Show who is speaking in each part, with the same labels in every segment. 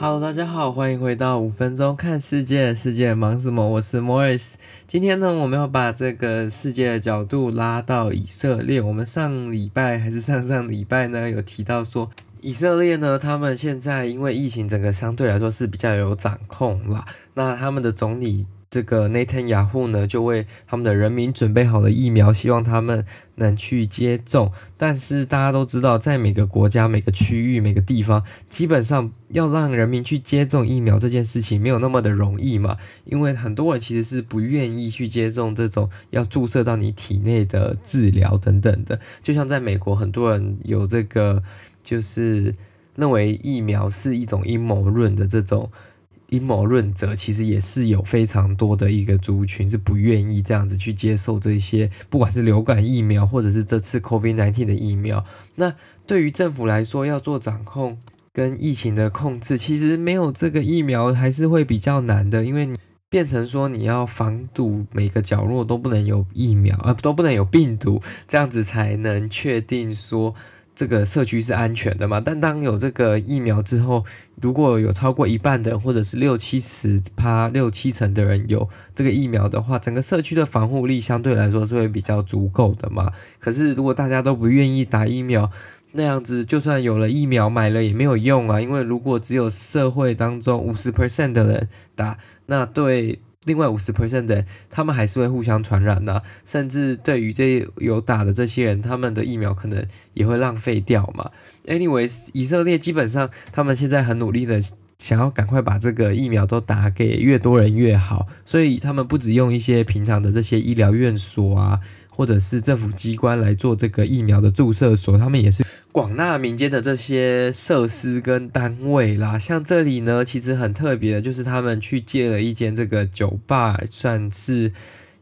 Speaker 1: Hello，大家好，欢迎回到五分钟看世界，世界忙什么？我是 Morris。今天呢，我们要把这个世界的角度拉到以色列。我们上礼拜还是上上礼拜呢，有提到说，以色列呢，他们现在因为疫情，整个相对来说是比较有掌控啦。那他们的总理。这个内塔尼亚胡呢，就为他们的人民准备好了疫苗，希望他们能去接种。但是大家都知道，在每个国家、每个区域、每个地方，基本上要让人民去接种疫苗这件事情没有那么的容易嘛。因为很多人其实是不愿意去接种这种要注射到你体内的治疗等等的。就像在美国，很多人有这个，就是认为疫苗是一种阴谋论的这种。阴谋论者其实也是有非常多的一个族群是不愿意这样子去接受这些，不管是流感疫苗或者是这次 COVID-19 的疫苗。那对于政府来说，要做掌控跟疫情的控制，其实没有这个疫苗还是会比较难的，因为你变成说你要防堵每个角落都不能有疫苗，呃，都不能有病毒，这样子才能确定说。这个社区是安全的嘛？但当有这个疫苗之后，如果有超过一半的人，或者是六七十趴、六七成的人有这个疫苗的话，整个社区的防护力相对来说是会比较足够的嘛。可是如果大家都不愿意打疫苗，那样子就算有了疫苗买了也没有用啊，因为如果只有社会当中五十 percent 的人打，那对。另外五十 percent 的，他们还是会互相传染的，甚至对于这有打的这些人，他们的疫苗可能也会浪费掉嘛。Anyways，以色列基本上他们现在很努力的想要赶快把这个疫苗都打给越多人越好，所以他们不只用一些平常的这些医疗院所啊。或者是政府机关来做这个疫苗的注射所，他们也是那民间的这些设施跟单位啦。像这里呢，其实很特别的，就是他们去借了一间这个酒吧，算是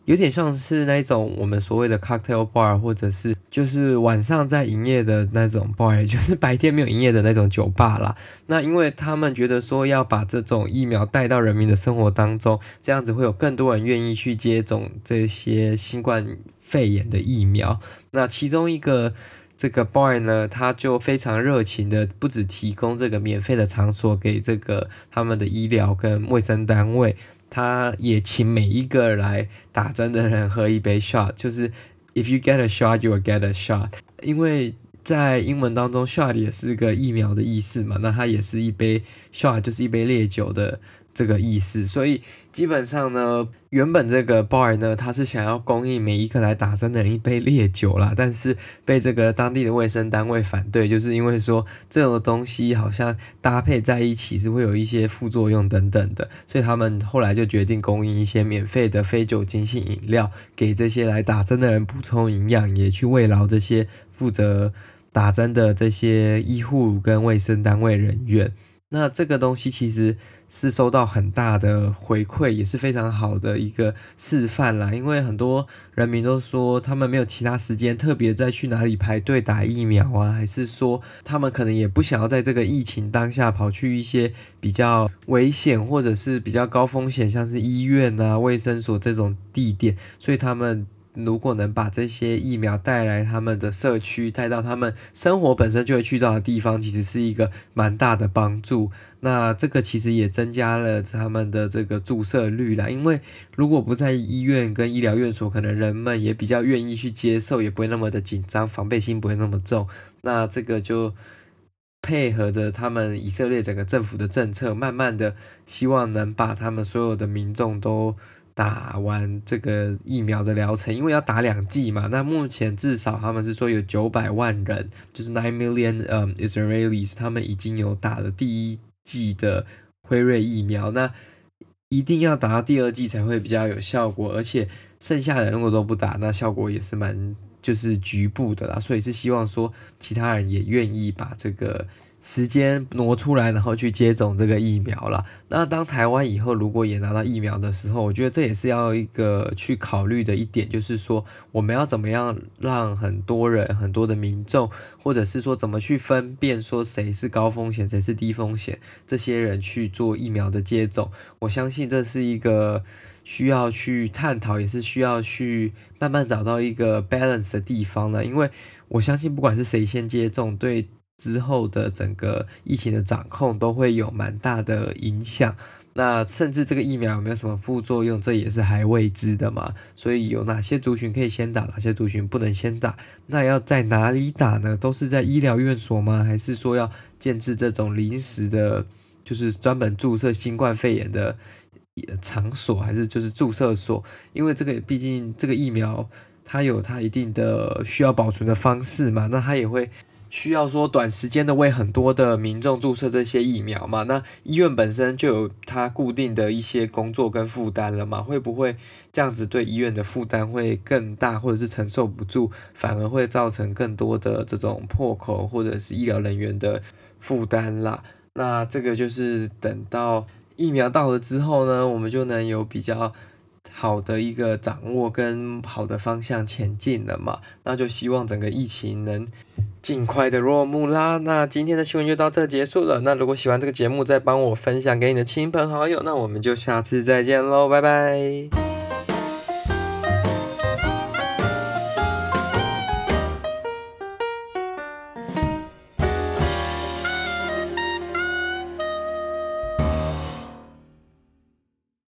Speaker 1: 有点像是那种我们所谓的 cocktail bar，或者是就是晚上在营业的那种 bar，就是白天没有营业的那种酒吧啦。那因为他们觉得说要把这种疫苗带到人民的生活当中，这样子会有更多人愿意去接种这些新冠。肺炎的疫苗，那其中一个这个 boy 呢，他就非常热情的，不只提供这个免费的场所给这个他们的医疗跟卫生单位，他也请每一个来打针的人喝一杯 shot，就是 if you get a shot, you will get a shot，因为在英文当中 shot 也是个疫苗的意思嘛，那它也是一杯 shot，就是一杯烈酒的。这个意思，所以基本上呢，原本这个 bar 呢，他是想要供应每一个来打针的人一杯烈酒啦，但是被这个当地的卫生单位反对，就是因为说这种东西好像搭配在一起是会有一些副作用等等的，所以他们后来就决定供应一些免费的非酒精性饮料给这些来打针的人补充营养，也去慰劳这些负责打针的这些医护跟卫生单位人员。那这个东西其实是收到很大的回馈，也是非常好的一个示范啦。因为很多人民都说他们没有其他时间特别再去哪里排队打疫苗啊，还是说他们可能也不想要在这个疫情当下跑去一些比较危险或者是比较高风险，像是医院啊、卫生所这种地点，所以他们。如果能把这些疫苗带来他们的社区，带到他们生活本身就会去到的地方，其实是一个蛮大的帮助。那这个其实也增加了他们的这个注射率啦。因为如果不在医院跟医疗院所，可能人们也比较愿意去接受，也不会那么的紧张，防备心不会那么重。那这个就配合着他们以色列整个政府的政策，慢慢的希望能把他们所有的民众都。打完这个疫苗的疗程，因为要打两剂嘛，那目前至少他们是说有九百万人，就是 nine million 嗯、um, Israelis，他们已经有打了第一剂的辉瑞疫苗，那一定要打到第二剂才会比较有效果，而且剩下的人如果都不打，那效果也是蛮就是局部的啦，所以是希望说其他人也愿意把这个。时间挪出来，然后去接种这个疫苗了。那当台湾以后如果也拿到疫苗的时候，我觉得这也是要一个去考虑的一点，就是说我们要怎么样让很多人、很多的民众，或者是说怎么去分辨说谁是高风险，谁是低风险，这些人去做疫苗的接种。我相信这是一个需要去探讨，也是需要去慢慢找到一个 balance 的地方的。因为我相信，不管是谁先接种，对。之后的整个疫情的掌控都会有蛮大的影响。那甚至这个疫苗有没有什么副作用，这也是还未知的嘛。所以有哪些族群可以先打，哪些族群不能先打？那要在哪里打呢？都是在医疗院所吗？还是说要建置这种临时的，就是专门注射新冠肺炎的场所，还是就是注射所？因为这个毕竟这个疫苗它有它一定的需要保存的方式嘛，那它也会。需要说短时间的为很多的民众注射这些疫苗嘛？那医院本身就有它固定的一些工作跟负担了嘛？会不会这样子对医院的负担会更大，或者是承受不住，反而会造成更多的这种破口或者是医疗人员的负担啦？那这个就是等到疫苗到了之后呢，我们就能有比较好的一个掌握跟好的方向前进了嘛？那就希望整个疫情能。尽快的落幕啦！那今天的新闻就到这结束了。那如果喜欢这个节目，再帮我分享给你的亲朋好友。那我们就下次再见喽，拜拜。